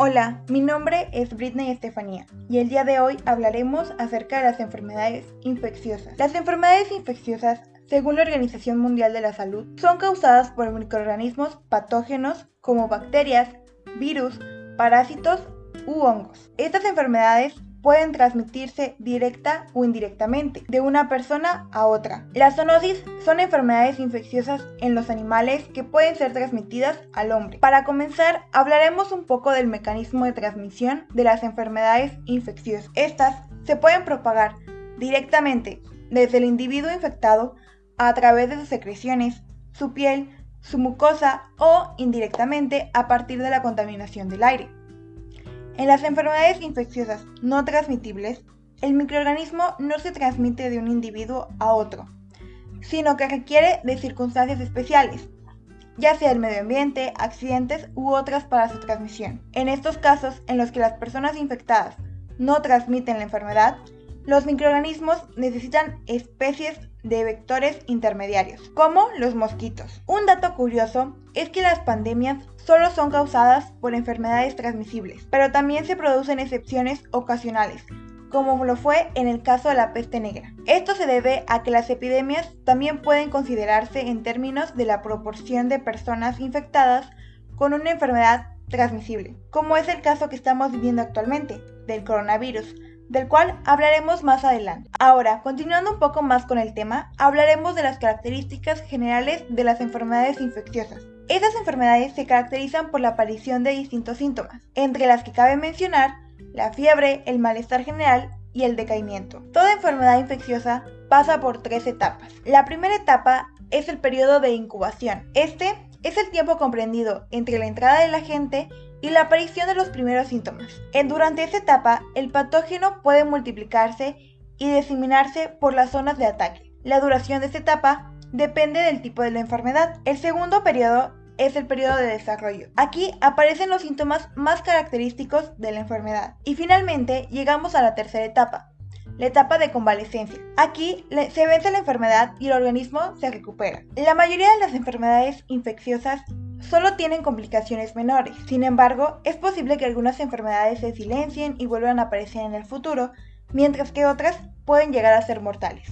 Hola, mi nombre es Britney Estefanía y el día de hoy hablaremos acerca de las enfermedades infecciosas. Las enfermedades infecciosas, según la Organización Mundial de la Salud, son causadas por microorganismos patógenos como bacterias, virus, parásitos u hongos. Estas enfermedades pueden transmitirse directa o indirectamente de una persona a otra. Las zoonosis son enfermedades infecciosas en los animales que pueden ser transmitidas al hombre. Para comenzar, hablaremos un poco del mecanismo de transmisión de las enfermedades infecciosas. Estas se pueden propagar directamente desde el individuo infectado a través de sus secreciones, su piel, su mucosa o indirectamente a partir de la contaminación del aire. En las enfermedades infecciosas no transmitibles, el microorganismo no se transmite de un individuo a otro, sino que requiere de circunstancias especiales, ya sea el medio ambiente, accidentes u otras para su transmisión. En estos casos, en los que las personas infectadas no transmiten la enfermedad, los microorganismos necesitan especies de vectores intermediarios, como los mosquitos. Un dato curioso es que las pandemias solo son causadas por enfermedades transmisibles, pero también se producen excepciones ocasionales, como lo fue en el caso de la peste negra. Esto se debe a que las epidemias también pueden considerarse en términos de la proporción de personas infectadas con una enfermedad transmisible, como es el caso que estamos viviendo actualmente, del coronavirus, del cual hablaremos más adelante. Ahora, continuando un poco más con el tema, hablaremos de las características generales de las enfermedades infecciosas. Estas enfermedades se caracterizan por la aparición de distintos síntomas, entre las que cabe mencionar la fiebre, el malestar general y el decaimiento. Toda enfermedad infecciosa pasa por tres etapas. La primera etapa es el periodo de incubación. Este es el tiempo comprendido entre la entrada del agente y la aparición de los primeros síntomas. durante esta etapa, el patógeno puede multiplicarse y diseminarse por las zonas de ataque. La duración de esta etapa depende del tipo de la enfermedad. El segundo periodo es el periodo de desarrollo. Aquí aparecen los síntomas más característicos de la enfermedad. Y finalmente llegamos a la tercera etapa, la etapa de convalecencia. Aquí se vence la enfermedad y el organismo se recupera. La mayoría de las enfermedades infecciosas solo tienen complicaciones menores. Sin embargo, es posible que algunas enfermedades se silencien y vuelvan a aparecer en el futuro, mientras que otras pueden llegar a ser mortales.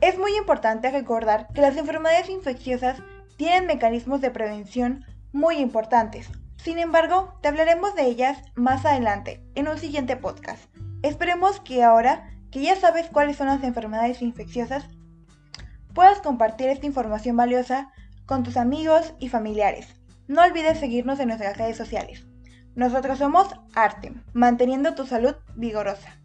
Es muy importante recordar que las enfermedades infecciosas tienen mecanismos de prevención muy importantes. Sin embargo, te hablaremos de ellas más adelante, en un siguiente podcast. Esperemos que ahora que ya sabes cuáles son las enfermedades infecciosas, puedas compartir esta información valiosa con tus amigos y familiares. No olvides seguirnos en nuestras redes sociales. Nosotros somos Artem, manteniendo tu salud vigorosa.